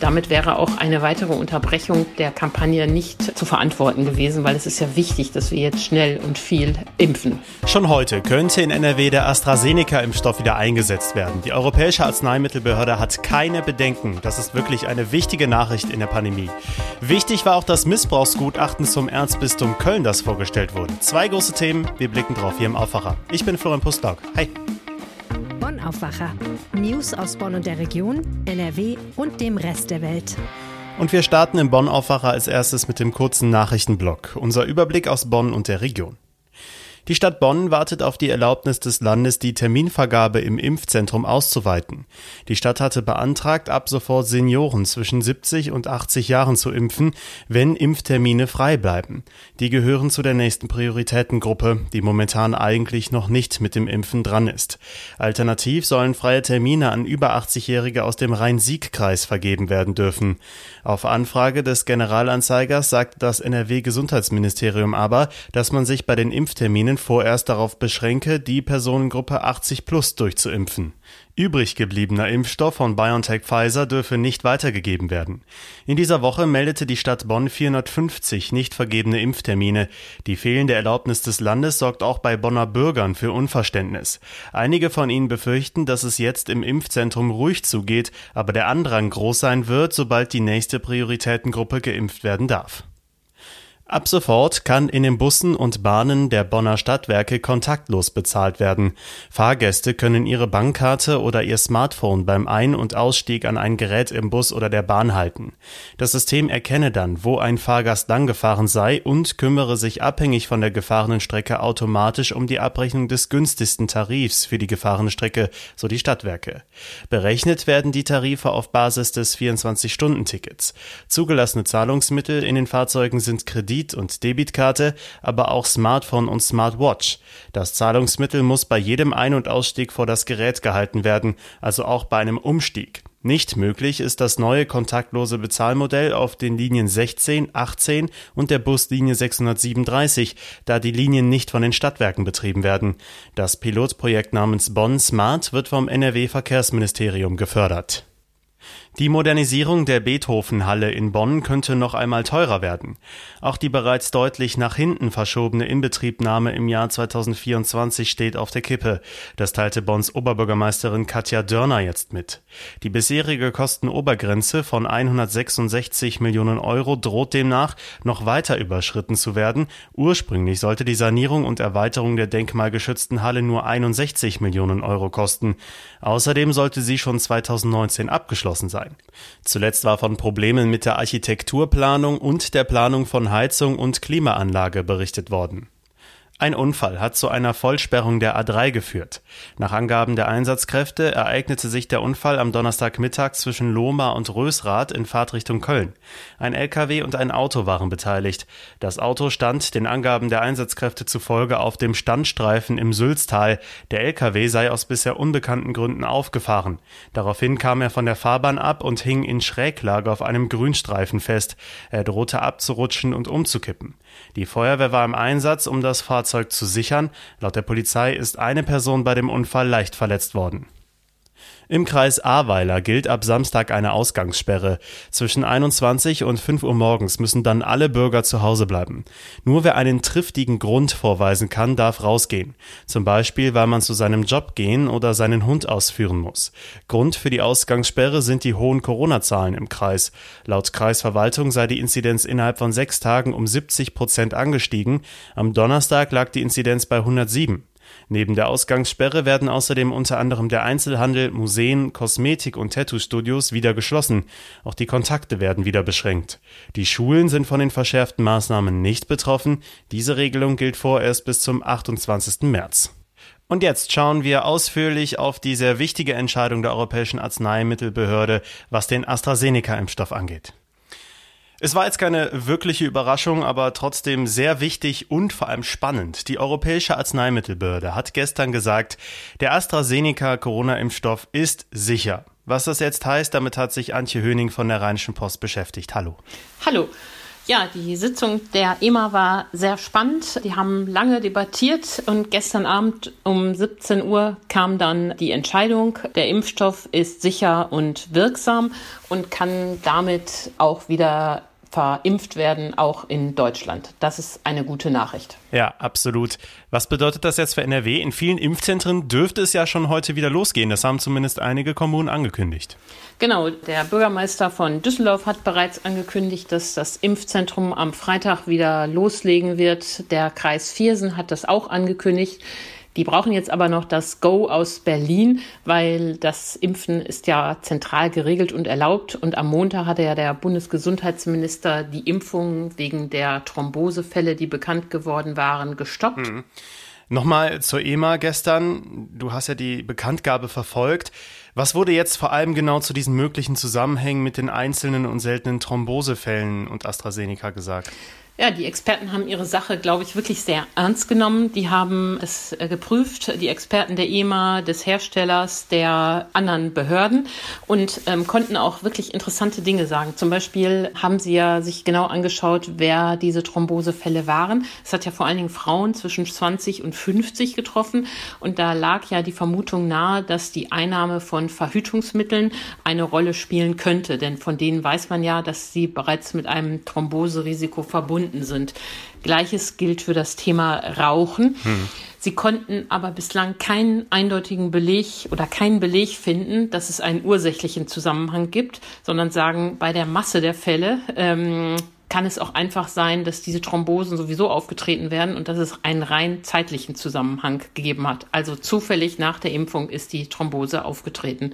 damit wäre auch eine weitere Unterbrechung der Kampagne nicht zu verantworten gewesen, weil es ist ja wichtig, dass wir jetzt schnell und viel impfen. Schon heute könnte in NRW der AstraZeneca-Impfstoff wieder eingesetzt werden. Die Europäische Arzneimittelbehörde hat keine Bedenken. Das ist wirklich eine wichtige Nachricht in der Pandemie. Wichtig war auch das Missbrauchsgutachten zum Erzbistum Köln, das vorgestellt wurde. Zwei große Themen, wir blicken drauf hier im Aufwacher. Ich bin Florian Pustlauk. Hi. Bonn Aufwacher. News aus Bonn und der Region, NRW und dem Rest der Welt. Und wir starten im Bonn Aufwacher als erstes mit dem kurzen Nachrichtenblock. Unser Überblick aus Bonn und der Region. Die Stadt Bonn wartet auf die Erlaubnis des Landes, die Terminvergabe im Impfzentrum auszuweiten. Die Stadt hatte beantragt, ab sofort Senioren zwischen 70 und 80 Jahren zu impfen, wenn Impftermine frei bleiben. Die gehören zu der nächsten Prioritätengruppe, die momentan eigentlich noch nicht mit dem Impfen dran ist. Alternativ sollen freie Termine an über 80-Jährige aus dem Rhein-Sieg-Kreis vergeben werden dürfen. Auf Anfrage des Generalanzeigers sagt das NRW-Gesundheitsministerium aber, dass man sich bei den Impfterminen Studien vorerst darauf beschränke, die Personengruppe 80 plus durchzuimpfen. Übrig gebliebener Impfstoff von BioNTech Pfizer dürfe nicht weitergegeben werden. In dieser Woche meldete die Stadt Bonn 450 nicht vergebene Impftermine. Die fehlende Erlaubnis des Landes sorgt auch bei Bonner Bürgern für Unverständnis. Einige von ihnen befürchten, dass es jetzt im Impfzentrum ruhig zugeht, aber der Andrang groß sein wird, sobald die nächste Prioritätengruppe geimpft werden darf. Ab sofort kann in den Bussen und Bahnen der Bonner Stadtwerke kontaktlos bezahlt werden. Fahrgäste können ihre Bankkarte oder ihr Smartphone beim Ein- und Ausstieg an ein Gerät im Bus oder der Bahn halten. Das System erkenne dann, wo ein Fahrgast langgefahren sei und kümmere sich abhängig von der gefahrenen Strecke automatisch um die Abrechnung des günstigsten Tarifs für die gefahrene Strecke, so die Stadtwerke. Berechnet werden die Tarife auf Basis des 24-Stunden-Tickets. Zugelassene Zahlungsmittel in den Fahrzeugen sind Kredit Kredit- und Debitkarte, aber auch Smartphone und Smartwatch. Das Zahlungsmittel muss bei jedem Ein- und Ausstieg vor das Gerät gehalten werden, also auch bei einem Umstieg. Nicht möglich ist das neue kontaktlose Bezahlmodell auf den Linien 16, 18 und der Buslinie 637, da die Linien nicht von den Stadtwerken betrieben werden. Das Pilotprojekt namens Bonn Smart wird vom NRW Verkehrsministerium gefördert. Die Modernisierung der Beethovenhalle in Bonn könnte noch einmal teurer werden. Auch die bereits deutlich nach hinten verschobene Inbetriebnahme im Jahr 2024 steht auf der Kippe. Das teilte Bonns Oberbürgermeisterin Katja Dörner jetzt mit. Die bisherige Kostenobergrenze von 166 Millionen Euro droht demnach noch weiter überschritten zu werden. Ursprünglich sollte die Sanierung und Erweiterung der denkmalgeschützten Halle nur 61 Millionen Euro kosten. Außerdem sollte sie schon 2019 abgeschlossen sein sein. Zuletzt war von Problemen mit der Architekturplanung und der Planung von Heizung und Klimaanlage berichtet worden. Ein Unfall hat zu einer Vollsperrung der A3 geführt. Nach Angaben der Einsatzkräfte ereignete sich der Unfall am Donnerstagmittag zwischen Lohmar und Rösrath in Fahrtrichtung Köln. Ein LKW und ein Auto waren beteiligt. Das Auto stand den Angaben der Einsatzkräfte zufolge auf dem Standstreifen im Sülztal. Der LKW sei aus bisher unbekannten Gründen aufgefahren. Daraufhin kam er von der Fahrbahn ab und hing in Schräglage auf einem Grünstreifen fest. Er drohte abzurutschen und umzukippen. Die Feuerwehr war im Einsatz, um das Fahrzeug zu sichern. Laut der Polizei ist eine Person bei dem Unfall leicht verletzt worden. Im Kreis Ahrweiler gilt ab Samstag eine Ausgangssperre. Zwischen 21 und 5 Uhr morgens müssen dann alle Bürger zu Hause bleiben. Nur wer einen triftigen Grund vorweisen kann, darf rausgehen. Zum Beispiel, weil man zu seinem Job gehen oder seinen Hund ausführen muss. Grund für die Ausgangssperre sind die hohen Corona-Zahlen im Kreis. Laut Kreisverwaltung sei die Inzidenz innerhalb von sechs Tagen um 70 Prozent angestiegen. Am Donnerstag lag die Inzidenz bei 107. Neben der Ausgangssperre werden außerdem unter anderem der Einzelhandel, Museen, Kosmetik- und Tattoo-Studios wieder geschlossen. Auch die Kontakte werden wieder beschränkt. Die Schulen sind von den verschärften Maßnahmen nicht betroffen. Diese Regelung gilt vorerst bis zum 28. März. Und jetzt schauen wir ausführlich auf die sehr wichtige Entscheidung der Europäischen Arzneimittelbehörde, was den AstraZeneca-Impfstoff angeht. Es war jetzt keine wirkliche Überraschung, aber trotzdem sehr wichtig und vor allem spannend. Die Europäische Arzneimittelbehörde hat gestern gesagt, der AstraZeneca Corona-Impfstoff ist sicher. Was das jetzt heißt, damit hat sich Antje Höning von der Rheinischen Post beschäftigt. Hallo. Hallo. Ja, die Sitzung der EMA war sehr spannend. Die haben lange debattiert und gestern Abend um 17 Uhr kam dann die Entscheidung, der Impfstoff ist sicher und wirksam und kann damit auch wieder verimpft werden, auch in Deutschland. Das ist eine gute Nachricht. Ja, absolut. Was bedeutet das jetzt für NRW? In vielen Impfzentren dürfte es ja schon heute wieder losgehen. Das haben zumindest einige Kommunen angekündigt. Genau, der Bürgermeister von Düsseldorf hat bereits angekündigt, dass das Impfzentrum am Freitag wieder loslegen wird. Der Kreis Viersen hat das auch angekündigt. Die brauchen jetzt aber noch das Go aus Berlin, weil das Impfen ist ja zentral geregelt und erlaubt. Und am Montag hatte ja der Bundesgesundheitsminister die Impfungen wegen der Thrombosefälle, die bekannt geworden waren, gestoppt. Mhm. Nochmal zur EMA gestern. Du hast ja die Bekanntgabe verfolgt. Was wurde jetzt vor allem genau zu diesen möglichen Zusammenhängen mit den einzelnen und seltenen Thrombosefällen und AstraZeneca gesagt? Ja, die Experten haben ihre Sache, glaube ich, wirklich sehr ernst genommen. Die haben es äh, geprüft, die Experten der EMA, des Herstellers, der anderen Behörden und ähm, konnten auch wirklich interessante Dinge sagen. Zum Beispiel haben sie ja sich genau angeschaut, wer diese Thrombosefälle waren. Es hat ja vor allen Dingen Frauen zwischen 20 und 50 getroffen und da lag ja die Vermutung nahe, dass die Einnahme von Verhütungsmitteln eine Rolle spielen könnte, denn von denen weiß man ja, dass sie bereits mit einem Thromboserisiko verbunden verbunden sind. Gleiches gilt für das Thema Rauchen. Hm. Sie konnten aber bislang keinen eindeutigen Beleg oder keinen Beleg finden, dass es einen ursächlichen Zusammenhang gibt, sondern sagen, bei der Masse der Fälle ähm, kann es auch einfach sein, dass diese Thrombosen sowieso aufgetreten werden und dass es einen rein zeitlichen Zusammenhang gegeben hat. Also zufällig nach der Impfung ist die Thrombose aufgetreten.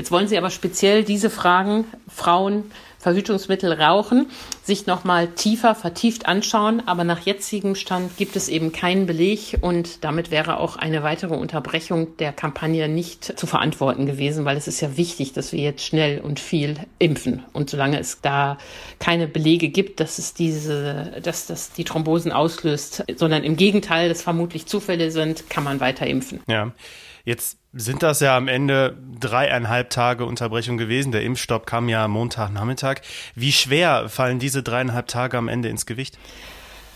Jetzt wollen Sie aber speziell diese Fragen Frauen Verhütungsmittel rauchen, sich nochmal tiefer, vertieft anschauen. Aber nach jetzigem Stand gibt es eben keinen Beleg und damit wäre auch eine weitere Unterbrechung der Kampagne nicht zu verantworten gewesen, weil es ist ja wichtig, dass wir jetzt schnell und viel impfen. Und solange es da keine Belege gibt, dass es diese, dass das die Thrombosen auslöst, sondern im Gegenteil, dass vermutlich Zufälle sind, kann man weiter impfen. Ja. Jetzt sind das ja am Ende dreieinhalb Tage Unterbrechung gewesen. Der Impfstopp kam ja Montagnachmittag. Wie schwer fallen diese dreieinhalb Tage am Ende ins Gewicht?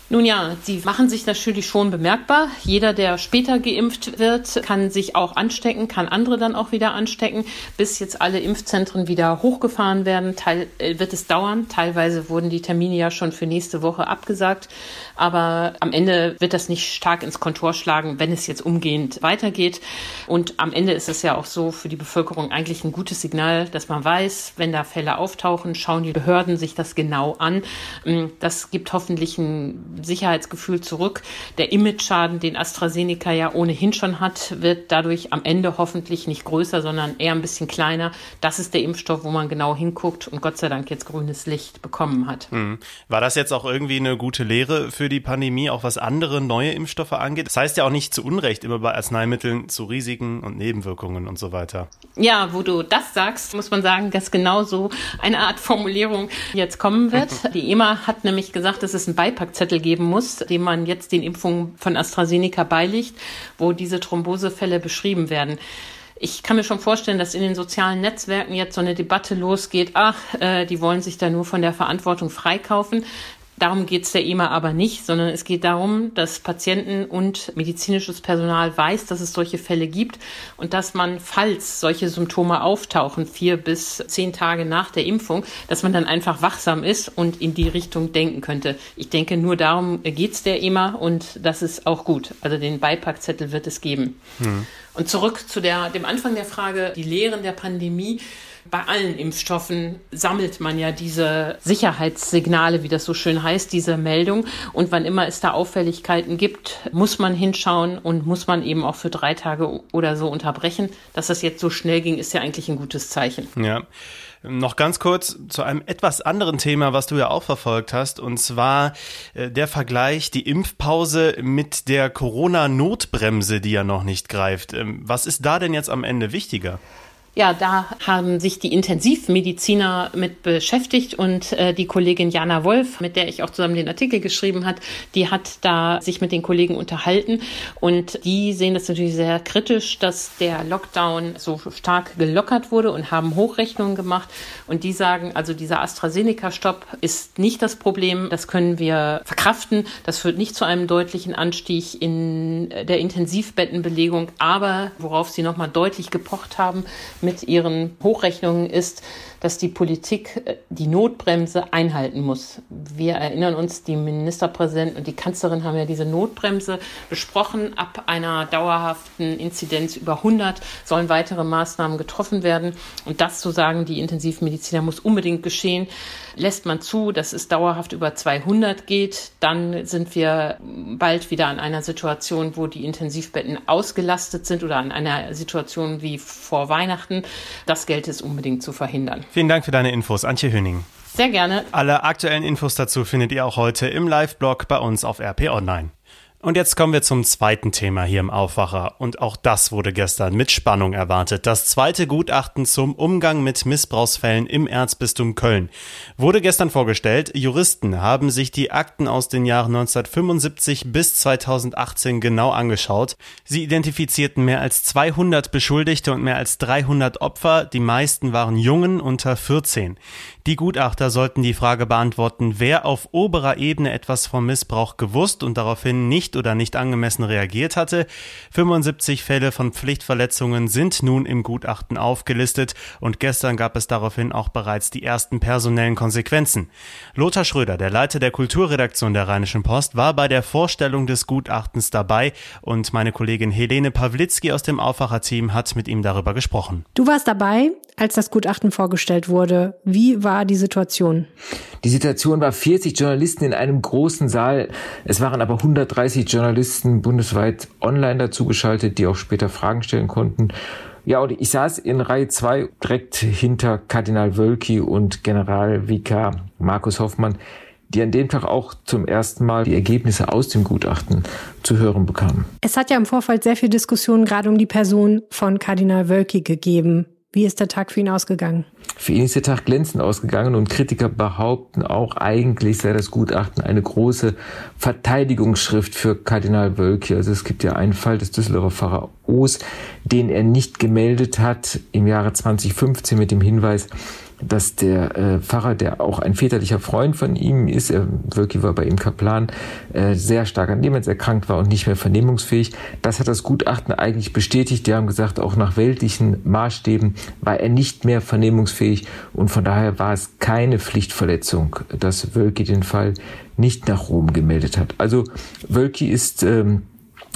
Nun ja, sie machen sich natürlich schon bemerkbar. Jeder, der später geimpft wird, kann sich auch anstecken, kann andere dann auch wieder anstecken. Bis jetzt alle Impfzentren wieder hochgefahren werden, Teil, äh, wird es dauern. Teilweise wurden die Termine ja schon für nächste Woche abgesagt. Aber am Ende wird das nicht stark ins Kontor schlagen, wenn es jetzt umgehend weitergeht. Und am Ende ist es ja auch so für die Bevölkerung eigentlich ein gutes Signal, dass man weiß, wenn da Fälle auftauchen, schauen die Behörden sich das genau an. Mm, das gibt hoffentlich ein Sicherheitsgefühl zurück. Der Image-Schaden, den AstraZeneca ja ohnehin schon hat, wird dadurch am Ende hoffentlich nicht größer, sondern eher ein bisschen kleiner. Das ist der Impfstoff, wo man genau hinguckt und Gott sei Dank jetzt grünes Licht bekommen hat. Mhm. War das jetzt auch irgendwie eine gute Lehre für die Pandemie, auch was andere neue Impfstoffe angeht? Das heißt ja auch nicht zu Unrecht immer bei Arzneimitteln zu Risiken und Nebenwirkungen und so weiter. Ja, wo du das sagst, muss man sagen, dass genau so eine Art Formulierung jetzt kommen wird. Die EMA hat nämlich gesagt, dass es einen Beipackzettel geben muss, dem man jetzt den Impfungen von AstraZeneca beiliegt, wo diese Thrombosefälle beschrieben werden. Ich kann mir schon vorstellen, dass in den sozialen Netzwerken jetzt so eine Debatte losgeht, ach, äh, die wollen sich da nur von der Verantwortung freikaufen. Darum geht es der EMA aber nicht, sondern es geht darum, dass Patienten und medizinisches Personal weiß, dass es solche Fälle gibt und dass man, falls solche Symptome auftauchen, vier bis zehn Tage nach der Impfung, dass man dann einfach wachsam ist und in die Richtung denken könnte. Ich denke, nur darum geht es der EMA und das ist auch gut. Also den Beipackzettel wird es geben. Hm. Und zurück zu der, dem Anfang der Frage, die Lehren der Pandemie bei allen Impfstoffen sammelt man ja diese Sicherheitssignale, wie das so schön heißt, diese Meldung. Und wann immer es da Auffälligkeiten gibt, muss man hinschauen und muss man eben auch für drei Tage oder so unterbrechen. Dass das jetzt so schnell ging, ist ja eigentlich ein gutes Zeichen. Ja. Noch ganz kurz zu einem etwas anderen Thema, was du ja auch verfolgt hast, und zwar äh, der Vergleich, die Impfpause mit der Corona-Notbremse, die ja noch nicht greift. Ähm, was ist da denn jetzt am Ende wichtiger? Ja, da haben sich die Intensivmediziner mit beschäftigt und äh, die Kollegin Jana Wolf, mit der ich auch zusammen den Artikel geschrieben hat, die hat da sich mit den Kollegen unterhalten und die sehen das natürlich sehr kritisch, dass der Lockdown so stark gelockert wurde und haben Hochrechnungen gemacht und die sagen, also dieser AstraZeneca-Stopp ist nicht das Problem, das können wir verkraften, das führt nicht zu einem deutlichen Anstieg in der Intensivbettenbelegung, aber worauf sie nochmal deutlich gepocht haben, mit ihren Hochrechnungen ist, dass die Politik äh, die Notbremse einhalten muss. Wir erinnern uns, die Ministerpräsident und die Kanzlerin haben ja diese Notbremse besprochen. Ab einer dauerhaften Inzidenz über 100 sollen weitere Maßnahmen getroffen werden. Und das zu sagen, die Intensivmediziner muss unbedingt geschehen. Lässt man zu, dass es dauerhaft über 200 geht, dann sind wir bald wieder an einer Situation, wo die Intensivbetten ausgelastet sind oder an einer Situation wie vor Weihnachten. Das gilt es unbedingt zu verhindern. Vielen Dank für deine Infos, Antje Höning. Sehr gerne. Alle aktuellen Infos dazu findet ihr auch heute im Live-Blog bei uns auf RP Online. Und jetzt kommen wir zum zweiten Thema hier im Aufwacher. Und auch das wurde gestern mit Spannung erwartet. Das zweite Gutachten zum Umgang mit Missbrauchsfällen im Erzbistum Köln wurde gestern vorgestellt. Juristen haben sich die Akten aus den Jahren 1975 bis 2018 genau angeschaut. Sie identifizierten mehr als 200 Beschuldigte und mehr als 300 Opfer. Die meisten waren Jungen unter 14. Die Gutachter sollten die Frage beantworten, wer auf oberer Ebene etwas vom Missbrauch gewusst und daraufhin nicht oder nicht angemessen reagiert hatte. 75 Fälle von Pflichtverletzungen sind nun im Gutachten aufgelistet und gestern gab es daraufhin auch bereits die ersten personellen Konsequenzen. Lothar Schröder, der Leiter der Kulturredaktion der Rheinischen Post, war bei der Vorstellung des Gutachtens dabei und meine Kollegin Helene Pawlitzki aus dem Aufwacherteam hat mit ihm darüber gesprochen. Du warst dabei, als das Gutachten vorgestellt wurde. Wie war die Situation? Die Situation war 40 Journalisten in einem großen Saal. Es waren aber 130 Journalisten bundesweit online dazugeschaltet, die auch später Fragen stellen konnten. Ja, und ich saß in Reihe 2 direkt hinter Kardinal Wölki und General Vikar Markus Hoffmann, die an dem Tag auch zum ersten Mal die Ergebnisse aus dem Gutachten zu hören bekamen. Es hat ja im Vorfeld sehr viel Diskussion gerade um die Person von Kardinal Wölki gegeben. Wie ist der Tag für ihn ausgegangen? Für ihn ist der Tag glänzend ausgegangen und Kritiker behaupten auch, eigentlich sei das Gutachten eine große Verteidigungsschrift für Kardinal Wölki. Also es gibt ja einen Fall des Düsseldorfer Pfarrer den er nicht gemeldet hat im Jahre 2015 mit dem Hinweis, dass der äh, Pfarrer, der auch ein väterlicher Freund von ihm ist, er wirklich war bei ihm Kaplan, äh, sehr stark an Demenz erkrankt war und nicht mehr vernehmungsfähig. Das hat das Gutachten eigentlich bestätigt. Die haben gesagt, auch nach weltlichen Maßstäben war er nicht mehr vernehmungsfähig und von daher war es keine Pflichtverletzung, dass Wölki den Fall nicht nach Rom gemeldet hat. Also Wölki ist ähm,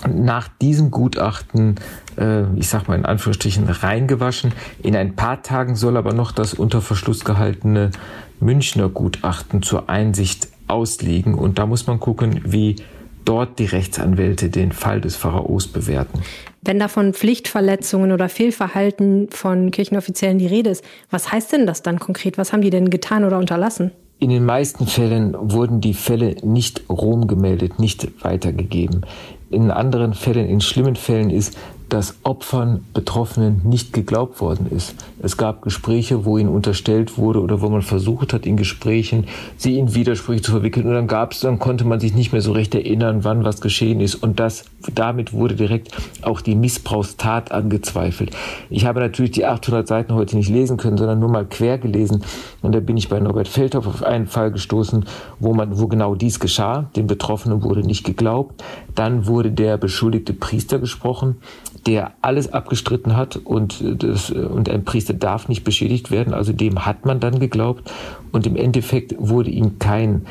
nach diesem Gutachten, äh, ich sag mal in Anführungsstrichen, reingewaschen. In ein paar Tagen soll aber noch das unter Verschluss gehaltene Münchner Gutachten zur Einsicht ausliegen. Und da muss man gucken, wie dort die Rechtsanwälte den Fall des Pharaos bewerten. Wenn da von Pflichtverletzungen oder Fehlverhalten von Kirchenoffiziellen die Rede ist, was heißt denn das dann konkret? Was haben die denn getan oder unterlassen? In den meisten Fällen wurden die Fälle nicht Rom gemeldet, nicht weitergegeben. In anderen Fällen, in schlimmen Fällen ist, dass Opfern, Betroffenen nicht geglaubt worden ist. Es gab Gespräche, wo ihnen unterstellt wurde oder wo man versucht hat, in Gesprächen sie in Widersprüche zu verwickeln. Und dann gab es, dann konnte man sich nicht mehr so recht erinnern, wann was geschehen ist. Und das, damit wurde direkt auch die Missbrauchstat angezweifelt. Ich habe natürlich die 800 Seiten heute nicht lesen können, sondern nur mal quer gelesen. Und da bin ich bei Norbert Feldhoff auf einen Fall gestoßen, wo man, wo genau dies geschah. Den Betroffenen wurde nicht geglaubt. Dann wurde der beschuldigte Priester gesprochen der alles abgestritten hat und, das, und ein Priester darf nicht beschädigt werden. Also dem hat man dann geglaubt und im Endeffekt wurde ihm kein,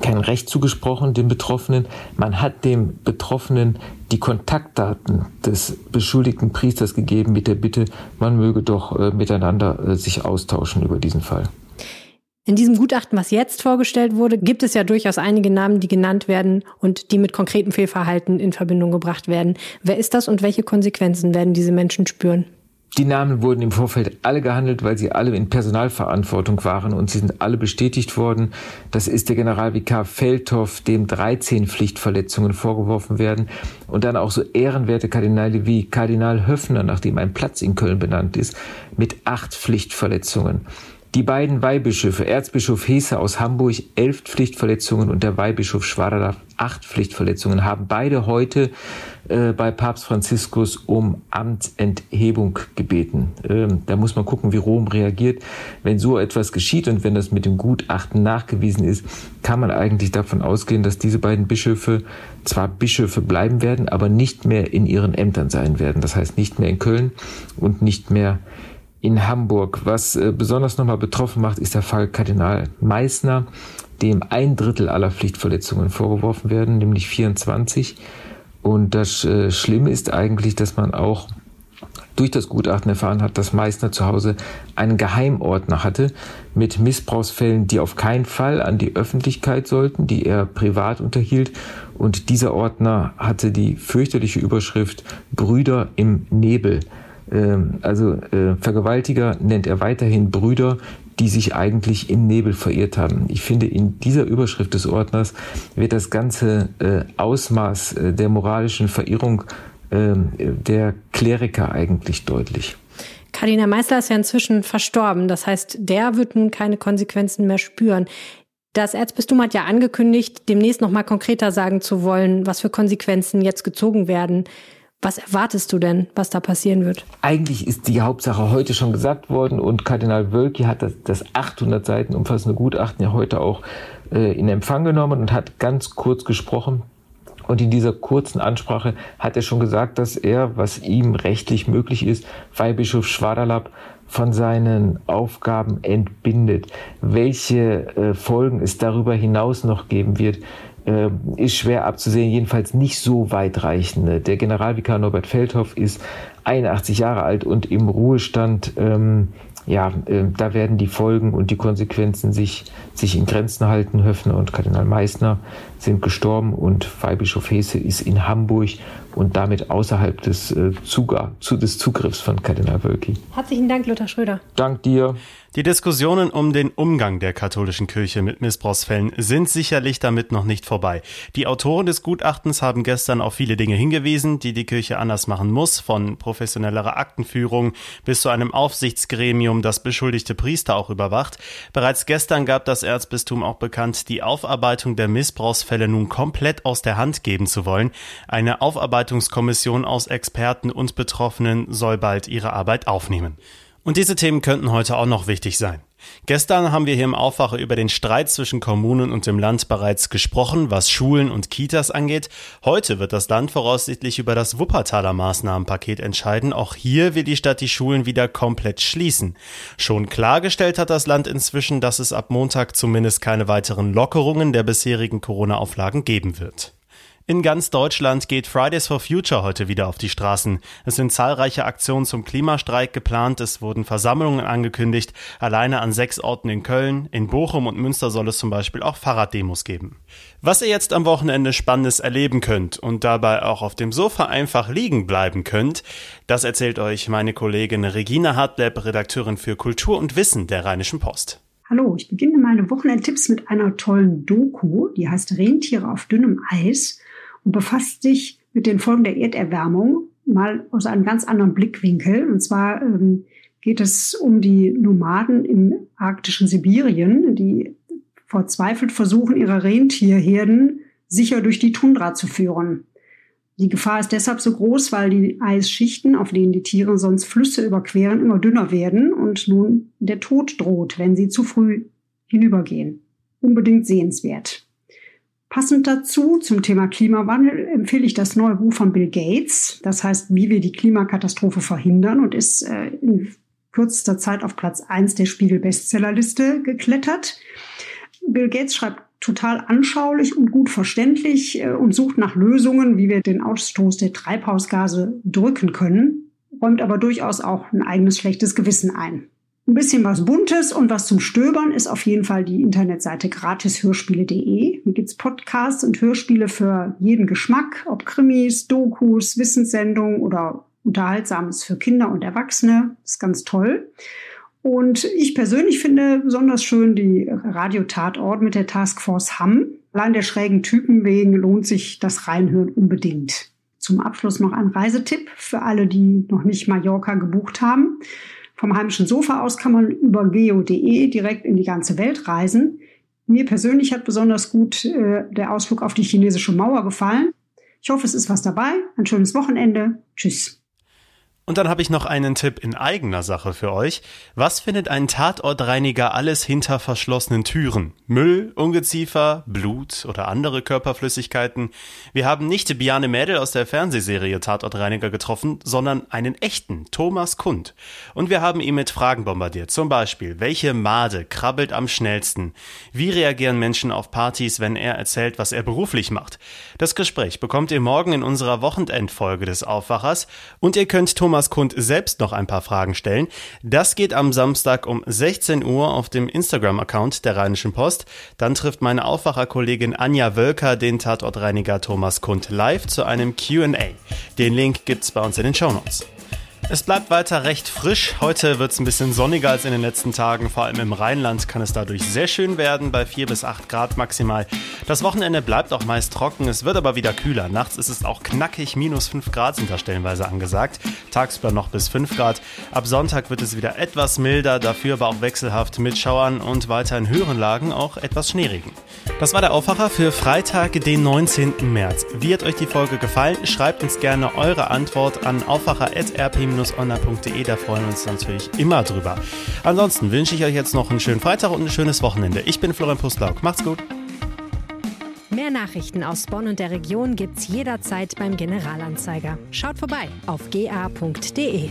kein Recht zugesprochen, dem Betroffenen. Man hat dem Betroffenen die Kontaktdaten des beschuldigten Priesters gegeben mit der Bitte, man möge doch äh, miteinander äh, sich austauschen über diesen Fall. In diesem Gutachten, was jetzt vorgestellt wurde, gibt es ja durchaus einige Namen, die genannt werden und die mit konkretem Fehlverhalten in Verbindung gebracht werden. Wer ist das und welche Konsequenzen werden diese Menschen spüren? Die Namen wurden im Vorfeld alle gehandelt, weil sie alle in Personalverantwortung waren und sie sind alle bestätigt worden. Das ist der Generalvikar Feldhoff, dem 13 Pflichtverletzungen vorgeworfen werden und dann auch so ehrenwerte Kardinale wie Kardinal Höffner, nachdem ein Platz in Köln benannt ist, mit acht Pflichtverletzungen. Die beiden Weihbischöfe, Erzbischof Hesse aus Hamburg, elf Pflichtverletzungen und der Weihbischof Schwaderlaff, acht Pflichtverletzungen, haben beide heute äh, bei Papst Franziskus um Amtsenthebung gebeten. Ähm, da muss man gucken, wie Rom reagiert. Wenn so etwas geschieht und wenn das mit dem Gutachten nachgewiesen ist, kann man eigentlich davon ausgehen, dass diese beiden Bischöfe zwar Bischöfe bleiben werden, aber nicht mehr in ihren Ämtern sein werden. Das heißt nicht mehr in Köln und nicht mehr in Hamburg. Was äh, besonders nochmal betroffen macht, ist der Fall Kardinal Meissner, dem ein Drittel aller Pflichtverletzungen vorgeworfen werden, nämlich 24. Und das äh, Schlimme ist eigentlich, dass man auch durch das Gutachten erfahren hat, dass Meissner zu Hause einen Geheimordner hatte mit Missbrauchsfällen, die auf keinen Fall an die Öffentlichkeit sollten, die er privat unterhielt. Und dieser Ordner hatte die fürchterliche Überschrift Brüder im Nebel. Ähm, also äh, Vergewaltiger nennt er weiterhin Brüder, die sich eigentlich im Nebel verirrt haben. Ich finde, in dieser Überschrift des Ordners wird das ganze äh, Ausmaß äh, der moralischen Verirrung ähm, der Kleriker eigentlich deutlich. Kardinal Meißler ist ja inzwischen verstorben. Das heißt, der wird nun keine Konsequenzen mehr spüren. Das Erzbistum hat ja angekündigt, demnächst noch mal konkreter sagen zu wollen, was für Konsequenzen jetzt gezogen werden. Was erwartest du denn, was da passieren wird? Eigentlich ist die Hauptsache heute schon gesagt worden und Kardinal Wölki hat das, das 800 Seiten umfassende Gutachten ja heute auch äh, in Empfang genommen und hat ganz kurz gesprochen. Und in dieser kurzen Ansprache hat er schon gesagt, dass er, was ihm rechtlich möglich ist, Weihbischof Schwaderlapp von seinen Aufgaben entbindet. Welche äh, Folgen es darüber hinaus noch geben wird, äh, ist schwer abzusehen, jedenfalls nicht so weitreichende. Der Generalvikar Norbert Feldhoff ist 81 Jahre alt und im Ruhestand. Ähm, ja, äh, da werden die Folgen und die Konsequenzen sich, sich in Grenzen halten. Höfner und Kardinal Meissner sind gestorben und Weihbischof Hesse ist in Hamburg und damit außerhalb des, äh, Zuga zu, des Zugriffs von Kardinal Wölki. Herzlichen Dank, Lothar Schröder. Dank dir. Die Diskussionen um den Umgang der katholischen Kirche mit Missbrauchsfällen sind sicherlich damit noch nicht vorbei. Die Autoren des Gutachtens haben gestern auf viele Dinge hingewiesen, die die Kirche anders machen muss, von professionellerer Aktenführung bis zu einem Aufsichtsgremium, das beschuldigte Priester auch überwacht. Bereits gestern gab das Erzbistum auch bekannt, die Aufarbeitung der Missbrauchsfälle nun komplett aus der Hand geben zu wollen. Eine Aufarbeitungskommission aus Experten und Betroffenen soll bald ihre Arbeit aufnehmen. Und diese Themen könnten heute auch noch wichtig sein. Gestern haben wir hier im Aufwache über den Streit zwischen Kommunen und dem Land bereits gesprochen, was Schulen und Kitas angeht. Heute wird das Land voraussichtlich über das Wuppertaler Maßnahmenpaket entscheiden. Auch hier will die Stadt die Schulen wieder komplett schließen. Schon klargestellt hat das Land inzwischen, dass es ab Montag zumindest keine weiteren Lockerungen der bisherigen Corona-Auflagen geben wird. In ganz Deutschland geht Fridays for Future heute wieder auf die Straßen. Es sind zahlreiche Aktionen zum Klimastreik geplant, es wurden Versammlungen angekündigt, alleine an sechs Orten in Köln, in Bochum und Münster soll es zum Beispiel auch Fahrraddemos geben. Was ihr jetzt am Wochenende Spannendes erleben könnt und dabei auch auf dem Sofa einfach liegen bleiben könnt, das erzählt euch meine Kollegin Regina Hartleb, Redakteurin für Kultur und Wissen der Rheinischen Post. Hallo, ich beginne meine Wochenendtipps mit einer tollen Doku, die heißt Rentiere auf dünnem Eis und befasst sich mit den Folgen der Erderwärmung mal aus einem ganz anderen Blickwinkel. Und zwar ähm, geht es um die Nomaden im arktischen Sibirien, die verzweifelt versuchen, ihre Rentierherden sicher durch die Tundra zu führen. Die Gefahr ist deshalb so groß, weil die Eisschichten, auf denen die Tiere sonst Flüsse überqueren, immer dünner werden und nun der Tod droht, wenn sie zu früh hinübergehen. Unbedingt sehenswert. Passend dazu zum Thema Klimawandel empfehle ich das neue Buch von Bill Gates. Das heißt, wie wir die Klimakatastrophe verhindern und ist äh, in kürzester Zeit auf Platz eins der Spiegel-Bestsellerliste geklettert. Bill Gates schreibt total anschaulich und gut verständlich äh, und sucht nach Lösungen, wie wir den Ausstoß der Treibhausgase drücken können, räumt aber durchaus auch ein eigenes schlechtes Gewissen ein. Ein bisschen was Buntes und was zum Stöbern ist auf jeden Fall die Internetseite gratishörspiele.de. Hier gibt's Podcasts und Hörspiele für jeden Geschmack, ob Krimis, Dokus, Wissenssendungen oder Unterhaltsames für Kinder und Erwachsene. Das ist ganz toll. Und ich persönlich finde besonders schön die Radiotatort mit der Taskforce Hamm. Allein der schrägen Typen wegen lohnt sich das Reinhören unbedingt. Zum Abschluss noch ein Reisetipp für alle, die noch nicht Mallorca gebucht haben. Vom heimischen Sofa aus kann man über geo.de direkt in die ganze Welt reisen. Mir persönlich hat besonders gut äh, der Ausflug auf die chinesische Mauer gefallen. Ich hoffe, es ist was dabei. Ein schönes Wochenende. Tschüss. Und dann habe ich noch einen Tipp in eigener Sache für euch. Was findet ein Tatortreiniger alles hinter verschlossenen Türen? Müll, Ungeziefer, Blut oder andere Körperflüssigkeiten? Wir haben nicht Biane Mädel aus der Fernsehserie Tatortreiniger getroffen, sondern einen echten, Thomas Kund. Und wir haben ihn mit Fragen bombardiert. Zum Beispiel, welche Made krabbelt am schnellsten? Wie reagieren Menschen auf Partys, wenn er erzählt, was er beruflich macht? Das Gespräch bekommt ihr morgen in unserer Wochenendfolge des Aufwachers und ihr könnt Thomas Thomas Kund selbst noch ein paar Fragen stellen. Das geht am Samstag um 16 Uhr auf dem Instagram-Account der Rheinischen Post. Dann trifft meine Aufwacherkollegin Anja Wölker den Tatortreiniger Thomas Kund live zu einem Q&A. Den Link gibt's bei uns in den Show Notes. Es bleibt weiter recht frisch. Heute wird es ein bisschen sonniger als in den letzten Tagen. Vor allem im Rheinland kann es dadurch sehr schön werden, bei 4 bis 8 Grad maximal. Das Wochenende bleibt auch meist trocken, es wird aber wieder kühler. Nachts ist es auch knackig, minus 5 Grad sind da stellenweise angesagt. Tagsüber noch bis 5 Grad. Ab Sonntag wird es wieder etwas milder, dafür aber auch wechselhaft mit Schauern und weiter in höheren Lagen auch etwas Schneeregen. Das war der Aufwacher für Freitag, den 19. März. Wie hat euch die Folge gefallen? Schreibt uns gerne eure Antwort an aufwacher.rp- online.de, da freuen wir uns natürlich immer drüber. Ansonsten wünsche ich euch jetzt noch einen schönen Freitag und ein schönes Wochenende. Ich bin Florian Pustlauk. Macht's gut. Mehr Nachrichten aus Bonn und der Region gibt's jederzeit beim Generalanzeiger. Schaut vorbei auf ga.de.